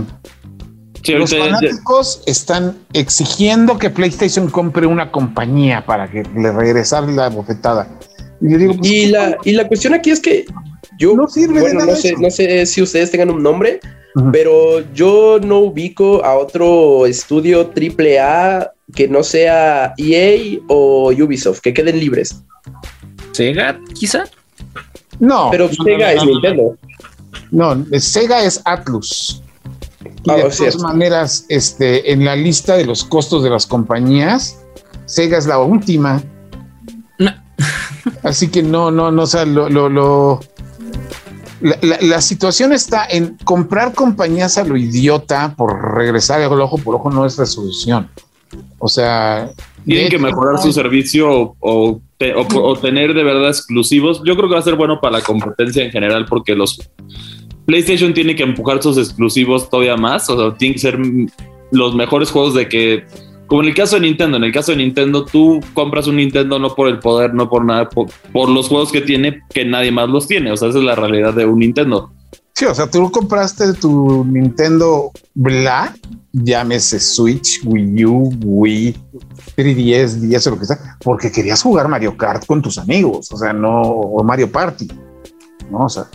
sí, los fanáticos ya. están exigiendo que PlayStation compre una compañía para que le regresar la bofetada. Y, yo digo, pues, y, la, y la cuestión aquí es que yo, no sirve bueno, no sé, no sé si ustedes tengan un nombre, uh -huh. pero yo no ubico a otro estudio triple A que no sea EA o Ubisoft, que queden libres. Sega, quizá. No, pero no, Sega no, es Nintendo. No, Sega es Atlus. Y Ah, de todas cierto. maneras, este, en la lista de los costos de las compañías, Sega es la última. No. Así que no, no, no, o sea, lo, lo, lo la, la, la, situación está en comprar compañías a lo idiota por regresar el ojo por ojo no es resolución. O sea, tienen que mejorar su servicio o, te, o, o, tener de verdad exclusivos. Yo creo que va a ser bueno para la competencia en general porque los PlayStation tiene que empujar sus exclusivos todavía más. O sea, tienen que ser los mejores juegos de que como en el caso de Nintendo, en el caso de Nintendo, tú compras un Nintendo no por el poder, no por nada, por, los juegos que tiene, que nadie más los tiene. O sea, esa es la realidad de un Nintendo. Sí, o sea, tú compraste tu Nintendo Bla, llámese Switch, Wii U, Wii, 3DS, 10 o lo que sea, porque querías jugar Mario Kart con tus amigos, o sea, no, o Mario Party, ¿no? O sea,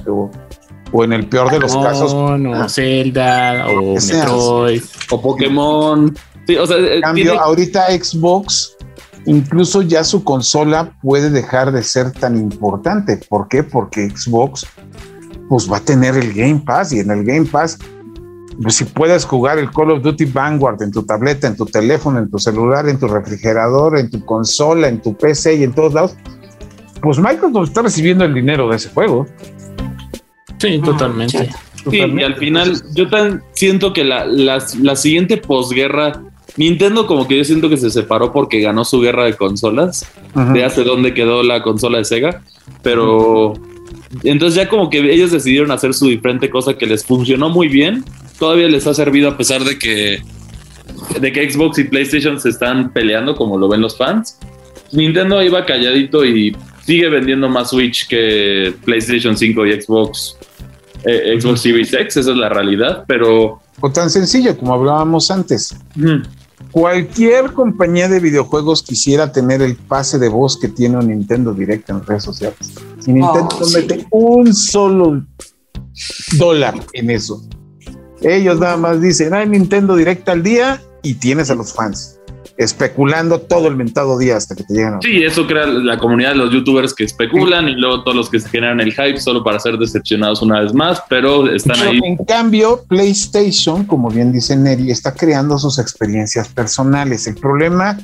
o, en el peor de los no, casos. No, ah, Zelda, o Metroid, o Pokémon. Sí, o sea, en cambio, tiene... ahorita Xbox, incluso ya su consola puede dejar de ser tan importante. ¿Por qué? Porque Xbox pues va a tener el Game Pass y en el Game Pass pues, si puedes jugar el Call of Duty Vanguard en tu tableta, en tu teléfono, en tu celular, en tu refrigerador, en tu consola, en tu PC y en todos lados, pues Microsoft está recibiendo el dinero de ese juego. Sí, totalmente. Sí, y al final yo tan siento que la, la, la siguiente posguerra, Nintendo como que yo siento que se separó porque ganó su guerra de consolas, Ajá. de hace dónde quedó la consola de Sega, pero entonces ya como que ellos decidieron hacer su diferente cosa que les funcionó muy bien, todavía les ha servido a pesar de que de que Xbox y PlayStation se están peleando como lo ven los fans. Nintendo iba calladito y sigue vendiendo más Switch que PlayStation 5 y Xbox eh, Xbox Series X, esa es la realidad, pero O tan sencillo como hablábamos antes. mm, Cualquier compañía de videojuegos quisiera tener el pase de voz que tiene un Nintendo Direct en redes sociales. Y Nintendo Oh, no sí. mete un solo dólar en eso. Ellos nada más dicen, hay Nintendo Direct al día y tienes a los fans especulando todo el mentado día hasta que te llegan. Sí, eso crea la comunidad de los youtubers que especulan y luego todos los que se generan el hype solo para ser decepcionados una vez más, pero están Pero, ahí. En cambio, PlayStation, como bien dice Neri, está creando sus experiencias personales. El problema,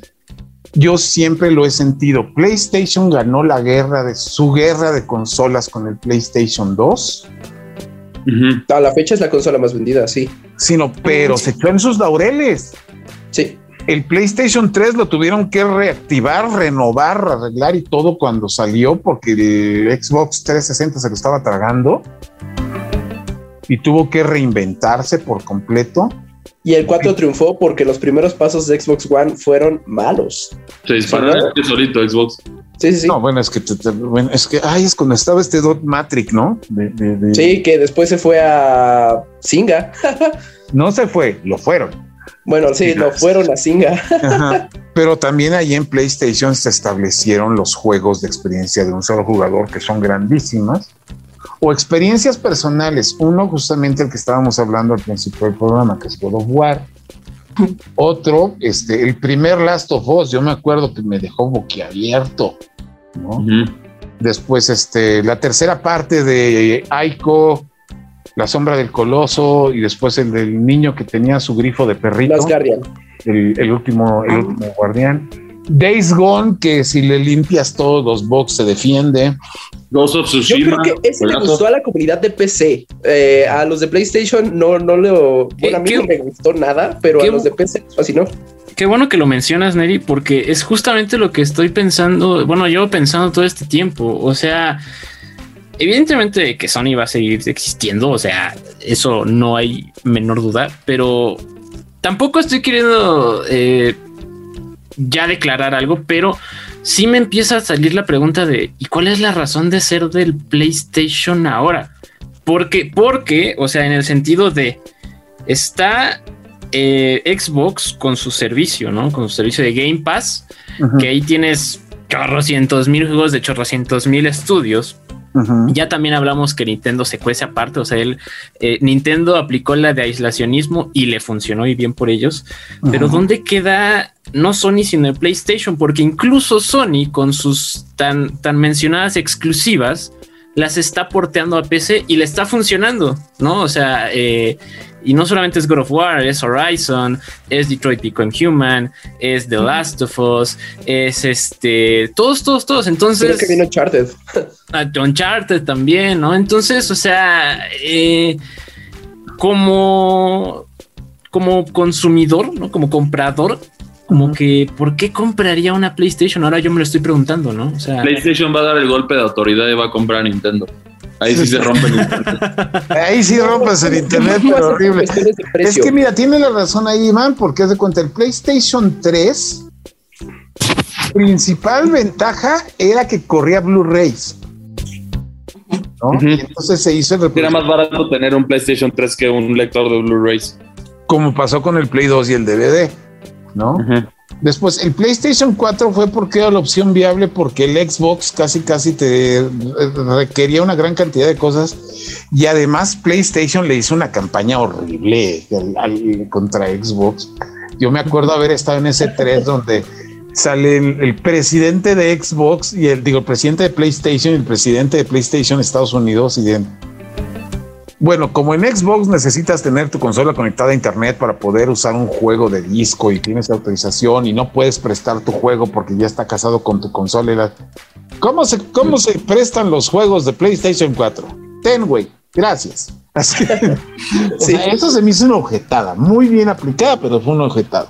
yo siempre lo he sentido. PlayStation ganó la guerra de su guerra de consolas con el PlayStation 2, Ujú. A la fecha es la consola más vendida, sí. sino pero se echó en sus laureles. Sí. El PlayStation 3 lo tuvieron que reactivar, renovar, arreglar y todo cuando salió porque el Xbox 360 se lo estaba tragando y tuvo que reinventarse por completo. Y el 4 triunfó porque los primeros pasos de Xbox One fueron malos. Se disparó Sí, solito Xbox. Sí, sí, sí. No, bueno, es que, te- te- bueno, es que, ay, es cuando estaba este Dot Matrix, ¿no? De- de- de- Sí, que después se fue a Singa. No se fue, lo fueron. Bueno, sí, lo fueron a Singa. Ajá. Pero también ahí en PlayStation se establecieron los juegos de experiencia de un solo jugador que son grandísimas. O experiencias personales. Uno, justamente el que estábamos hablando al principio del programa, que es God of War. Otro, este, el primer Last of Us, yo me acuerdo que me dejó boquiabierto. Después, este, la tercera parte de Aiko, La Sombra del Coloso, y después el del niño que tenía su grifo de perrito, Las Guardian. el, el último, el último guardián. Days Gone, que si le limpias todos los box se defiende. Ghost of Yo Tsushima. creo que ese le gustó a la comunidad de PC. Eh, a los de PlayStation no, no le. Bueno, a mí ¿Qué- no me gustó nada, pero qué- a los de PC fascinó. Qué bueno que lo mencionas, Neri, porque es justamente lo que estoy pensando, bueno, yo pensando todo este tiempo. O sea, evidentemente que Sony va a seguir existiendo, o sea, eso no hay menor duda, pero tampoco estoy queriendo eh, ya declarar algo, pero sí me empieza a salir la pregunta de ¿y cuál es la razón de ser del PlayStation ahora? Porque, porque, o sea, en el sentido de está eh, Xbox con su servicio, ¿no? Con su servicio de Game Pass, que ahí tienes chorrocientos mil juegos de chorrocientos mil estudios. Ya también hablamos que Nintendo se cuece aparte, o sea, él, eh, Nintendo aplicó la de aislacionismo y le funcionó y bien por ellos. Pero. ¿dónde queda no Sony sino el PlayStation? Porque incluso Sony con sus tan, tan mencionadas exclusivas las está porteando a PC y le está funcionando, ¿no? O sea, eh, y no solamente es God of War, es Horizon, es Detroit Become Human, es The Last of Us, es este, todos, todos, todos. Entonces, que vino Uncharted. a Uncharted también, ¿no? Entonces, o sea, eh, como, como consumidor, ¿no? Como comprador, como que, ¿por qué compraría una PlayStation? Ahora yo me lo estoy preguntando, ¿no? O sea, PlayStation va a dar el golpe de autoridad y va a comprar a Nintendo. Ahí sí se rompe Nintendo. Ahí sí rompes el internet, pero horrible. Es que mira, tiene la razón ahí, Iván, porque haz de cuenta, el PlayStation 3, principal ventaja era que corría Blu-rays. ¿no? Y entonces se hizo el Era más barato tener un PlayStation 3 que un lector de Blu-rays. como pasó con el Play 2 y el DVD, ¿no? Después, el PlayStation 4 fue porque era la opción viable porque el Xbox casi casi te requería una gran cantidad de cosas y además PlayStation le hizo una campaña horrible al- al- contra Xbox. Yo me acuerdo haber estado en ese 3 donde sale el, el presidente de Xbox y el digo el presidente de PlayStation y el presidente de PlayStation Estados Unidos y de bueno, como en Xbox necesitas tener tu consola conectada a internet para poder usar un juego de disco y tienes autorización y no puedes prestar tu juego porque ya está casado con tu consola. ¿Cómo se, cómo se prestan los juegos de PlayStation 4? Ten, güey. Gracias. Así, eso se me hizo una objetada, muy bien aplicada, pero fue una objetada.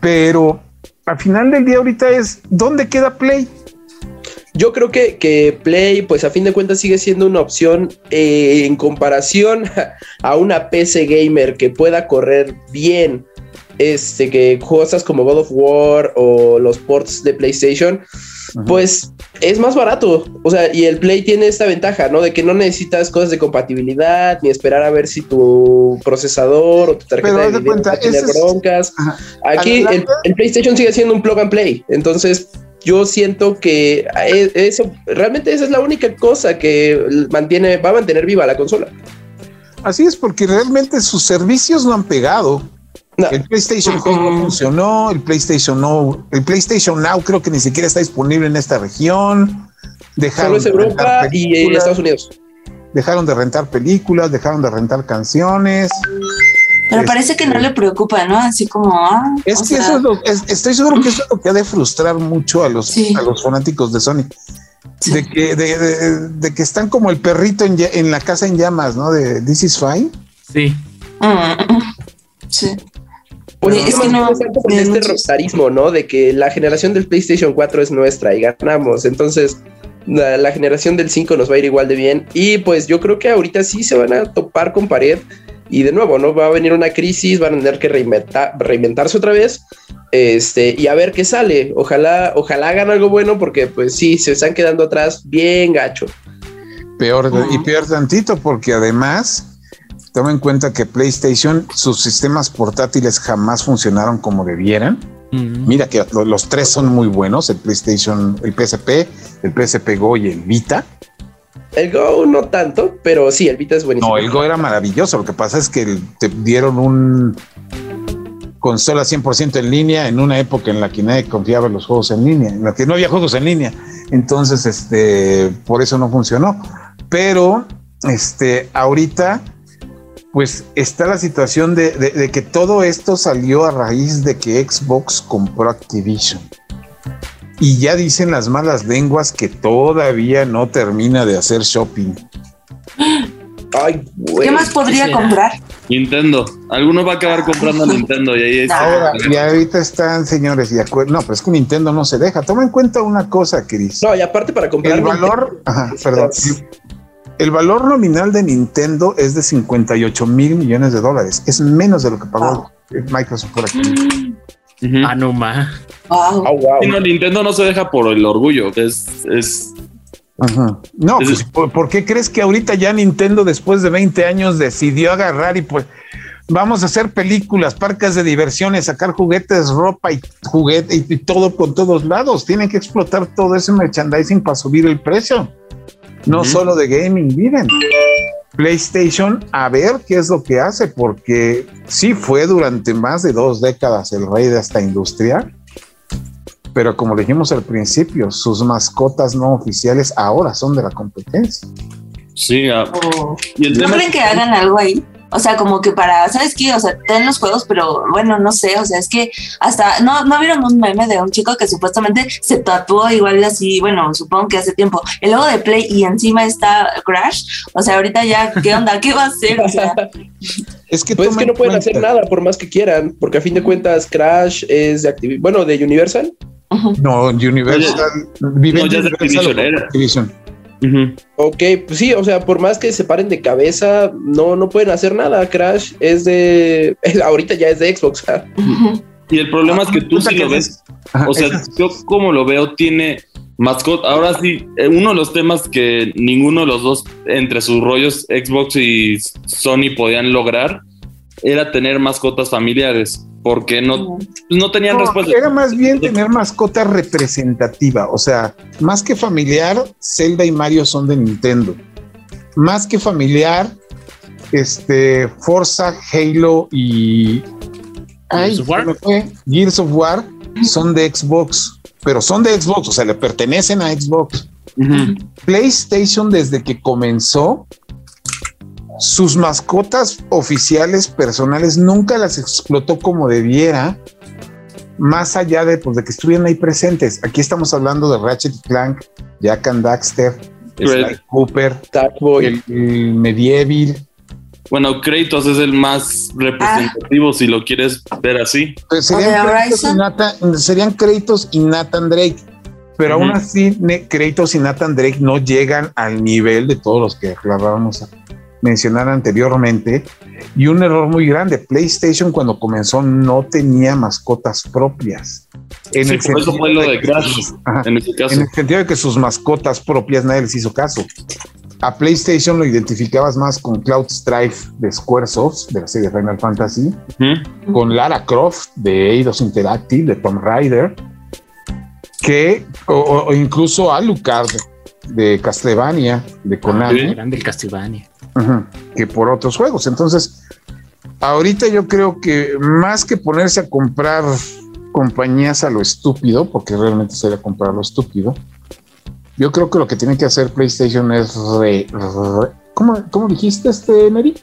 Pero al final del día ahorita es, ¿dónde queda Play? Yo creo que, que, Play, pues a fin de cuentas sigue siendo una opción eh, en comparación a una PC gamer que pueda correr bien, este, que cosas como God of War o los ports de PlayStation, pues es más barato. O sea, y el Play tiene esta ventaja, ¿no? De que no necesitas cosas de compatibilidad ni esperar a ver si tu procesador o tu tarjeta de video va a tener broncas. Aquí el, el PlayStation sigue siendo un plug and play. Entonces, yo siento que e, eso realmente esa es la única cosa que mantiene, va a mantener viva la consola. Así es, porque realmente sus servicios no han pegado. El PlayStation no funcionó, el PlayStation no, el PlayStation Now creo que ni siquiera está disponible en esta región. Dejaron Solo es Europa y Estados Unidos. Dejaron de rentar películas, dejaron de rentar canciones. Pero parece que no le preocupa, ¿no? Así como. Ah, es que eso es lo. estoy seguro que eso es lo que ha de frustrar mucho a los, a los fanáticos de Sony. De, que, de, que están como el perrito en, la casa en llamas, ¿no? De This is Fine. Sí. Mm, sí. Es que no. este rosarismo, ¿no? De que la generación del PlayStation 4 es nuestra y ganamos. Entonces. La, la generación del 5 nos va a ir igual de bien. Y pues yo creo que ahorita sí se van a topar con pared y de nuevo, ¿no? Va a venir una crisis, van a tener que reinventarse otra vez. Este, y a ver qué sale. Ojalá, ojalá hagan algo bueno, porque pues sí, se están quedando atrás bien gacho. Peor y peor tantito, porque además toma en cuenta que PlayStation, sus sistemas portátiles jamás funcionaron como debieran. Mira que los tres son muy buenos, el PlayStation, el PSP, el PSP Go y el Vita. El Go no tanto, pero sí, el Vita es buenísimo. No, el Go era maravilloso. Lo que pasa es que te dieron un consola 100% en línea en una época en la que nadie confiaba en los juegos en línea, en la que no había juegos en línea. Entonces, este, por eso no funcionó. Pero, este, ahorita, pues está la situación de, de que todo esto salió a raíz de que Xbox compró Activision. Y ya dicen las malas lenguas que todavía no termina de hacer shopping. Ay, ¿Qué más podría comprar? Nintendo. Alguno va a acabar comprando Nintendo y ahí está. Ahora, y ahorita están, señores, y acuerdo. No, pero es que Nintendo no se deja. Toma en cuenta una cosa, Chris. No, y aparte para comprar. El valor, ajá, perdón. El valor nominal de Nintendo es de 58 mil millones de dólares. Es menos de lo que pagó Microsoft por aquí. Ah, no más. Wow. Nintendo no se deja por el orgullo, es... es... No, pues, ¿por, qué crees que ahorita ya Nintendo después de 20 años decidió agarrar y pues vamos a hacer películas, parques de diversiones, sacar juguetes, ropa y juguete y, todo por todos lados? Tienen que explotar todo ese merchandising para subir el precio. No solo de gaming, miren. PlayStation a ver qué es lo que hace, porque sí fue durante más de dos décadas el rey de esta industria, pero como dijimos al principio, sus mascotas no oficiales ahora son de la competencia. Sí, ah, ¿no creen que hagan algo ahí? O sea, como que para, ¿sabes qué? O sea, ten los juegos, pero bueno, no sé, o sea, es que hasta, no, no vieron un meme de un chico que supuestamente se tatuó igual así, bueno, supongo que hace tiempo, el logo de Play y encima está Crash, o sea, ahorita ya, ¿qué onda? ¿Qué va a hacer? O sea, es que, pues que no pueden hacer nada por más que quieran, porque a fin de cuentas Crash es de Activision, bueno, de Universal. No, Universal, vive Universal Ok, pues sí, o sea, por más que se paren de cabeza, no, no pueden hacer nada. Crash es de. ahorita ya es de Xbox. Y el problema es que tú sí lo ves. O sea, yo como lo veo, tiene mascota. Ahora sí, eh, uno de los temas que ninguno de los dos, entre sus rollos, Xbox y Sony podían lograr, era tener mascotas familiares porque no, no tenían respuesta. Era más bien tener mascota representativa, o sea, más que familiar, Zelda y Mario son de Nintendo. Más que familiar, este, Forza, Halo y Gears of War, Gears of War son de Xbox, pero son de Xbox, o sea, le pertenecen a Xbox. PlayStation desde que comenzó sus mascotas oficiales personales nunca las explotó como debiera, más allá de, pues, de que estuvieran ahí presentes. Aquí estamos hablando de Ratchet y Clank, Jack and Daxter, Sly Cooper, Darkboy. el, el Medieval. Bueno, Kratos es el más representativo si lo quieres ver así. Pues serían, ¿O de Kratos y? Nathan, serían Kratos y Nathan Drake. Pero aún así, Kratos y Nathan Drake no llegan al nivel de todos los que acabábamos a mencionar anteriormente. Y un error muy grande, PlayStation cuando comenzó no tenía mascotas propias. En Sí, el por eso sentido fue lo de de que Crash, sus- ajá, en ese caso. en el sentido de que sus mascotas propias nadie les hizo caso. A PlayStation lo identificabas más con Cloud Strife de Squaresoft, de la serie Final Fantasy, con Lara Croft de Eidos Interactive, de Tomb Raider, que, o, o- incluso Alucard de Castlevania, de Konami, Sí. Grande el Castlevania. Que por otros juegos. Entonces, ahorita yo creo que más que ponerse a comprar compañías a lo estúpido, porque realmente sería comprar lo estúpido, yo creo que lo que tiene que hacer PlayStation es re, re- ¿cómo, cómo dijiste este Neri?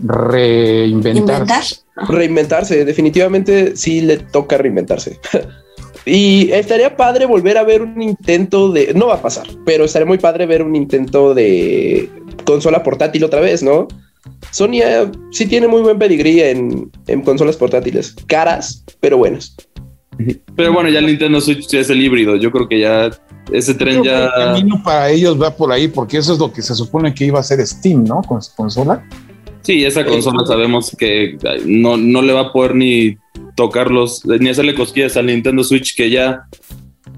Reinventar. Inventar. Reinventarse, definitivamente sí le toca reinventarse. y estaría padre volver a ver un intento de. No va a pasar, pero estaría muy padre ver un intento de consola portátil otra vez, ¿no? Sony eh, sí tiene muy buen pedigrí en, en consolas portátiles. Caras, pero buenas. Pero bueno, ya el Nintendo Switch ya es el híbrido. Yo creo que ya ese tren ya. El camino para ellos va por ahí, porque eso es lo que se supone que iba a ser Steam, ¿no? Con su consola. Sí, esa consola sabemos que no, no le va a poder ni tocarlos, ni hacerle cosquillas al Nintendo Switch, que ya.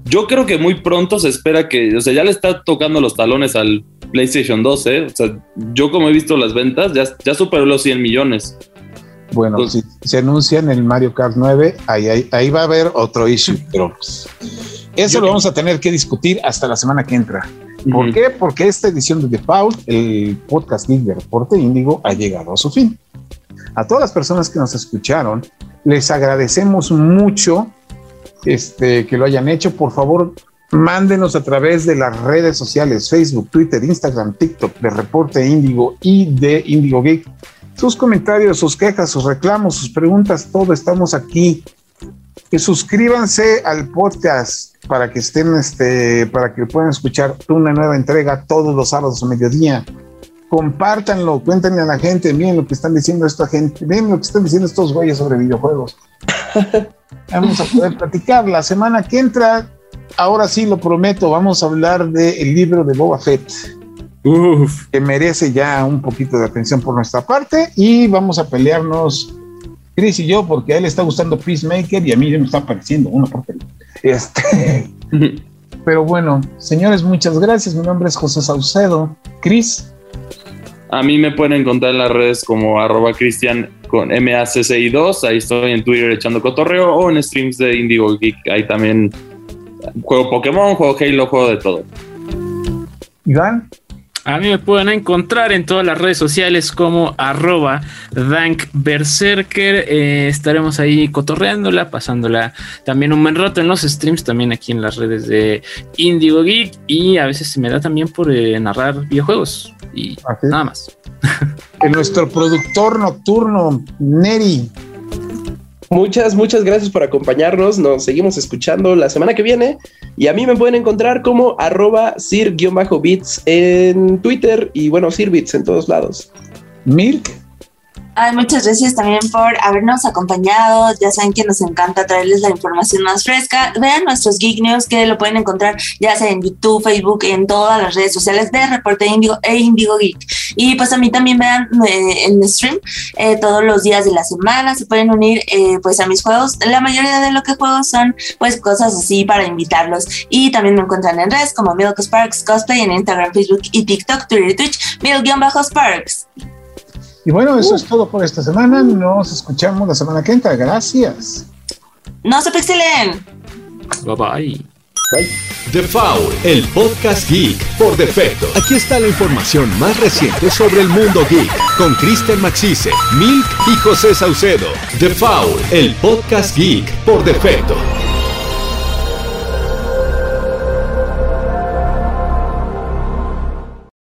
Yo creo que muy pronto se espera que. O sea, ya le está tocando los talones al PlayStation 2, ¿eh? O sea, yo como he visto las ventas, ya, ya superó los 100 millones. Bueno, Pues- si se anuncian el Mario Kart 9, ahí, ahí, ahí va a haber otro issue, pero pues, eso lo vamos a tener que discutir hasta la semana que entra. ¿Por Ujú. qué? Porque esta edición de Default, el podcast Geek de Reporte Índigo, ha llegado a su fin. A todas las personas que nos escucharon, les agradecemos mucho este, que lo hayan hecho. Por favor, mándenos a través de las redes sociales, Facebook, Twitter, Instagram, TikTok, de Reporte Índigo y de Índigo Geek. Sus comentarios, sus quejas, sus reclamos, sus preguntas, todo estamos aquí. Que suscríbanse al podcast para que estén, este, para que puedan escuchar una nueva entrega todos los sábados a mediodía. Compártanlo, cuéntenle a la gente, miren lo que están diciendo esta gente, miren lo que están diciendo estos güeyes sobre videojuegos. vamos a poder platicar la semana que entra. Ahora sí lo prometo, vamos a hablar del libro de Boba Fett Uf. que merece ya un poquito de atención por nuestra parte y vamos a pelearnos Chris y yo porque a él le está gustando Peacemaker y a mí me está pareciendo una porquería. Este, pero bueno, señores, muchas gracias. Mi nombre es José Saucedo. Chris, A mí me pueden encontrar en las redes como arroba cristian con MACCI2. Ahí estoy en Twitter echando cotorreo o en streams de Indigo Geek. Ahí también juego Pokémon, juego Halo, juego de todo. Iván, A mí me pueden encontrar en todas las redes sociales como arroba dankberserker. Eh, estaremos ahí cotorreándola, pasándola también un buen rato en los streams, también aquí en las redes de Indigo Geek. Y a veces se me da también por eh, narrar videojuegos. Y Así. nada más. nuestro productor nocturno, Neri. Muchas, muchas gracias por acompañarnos. Nos seguimos escuchando la semana que viene. Y a mí me pueden encontrar como arroba sir-bits en Twitter y bueno, sirbits en todos lados. Milk, Ay, muchas gracias también por habernos acompañado. Ya saben que nos encanta traerles la información más fresca. Vean nuestros Geek News que lo pueden encontrar ya sea en YouTube, Facebook, en todas las redes sociales de Reporte Indigo e Indigo Geek. Y pues a mí también vean eh, en stream eh, todos los días de la semana. Se pueden unir eh, pues a mis juegos. La mayoría de lo que juego son pues cosas así para invitarlos. Y también me encuentran en redes como Milk Sparks Cosplay en Instagram, Facebook y TikTok, Twitter y Twitch, Milk-Sparks. Y bueno, eso es todo por esta semana. Nos escuchamos la semana que entra. Gracias. No se pixelen. Bye bye. Bye. The Foul, el podcast geek por defecto. Aquí está la información más reciente sobre el mundo geek con Kristen Maxise, Milk y José Saucedo. The Foul, el podcast geek por defecto.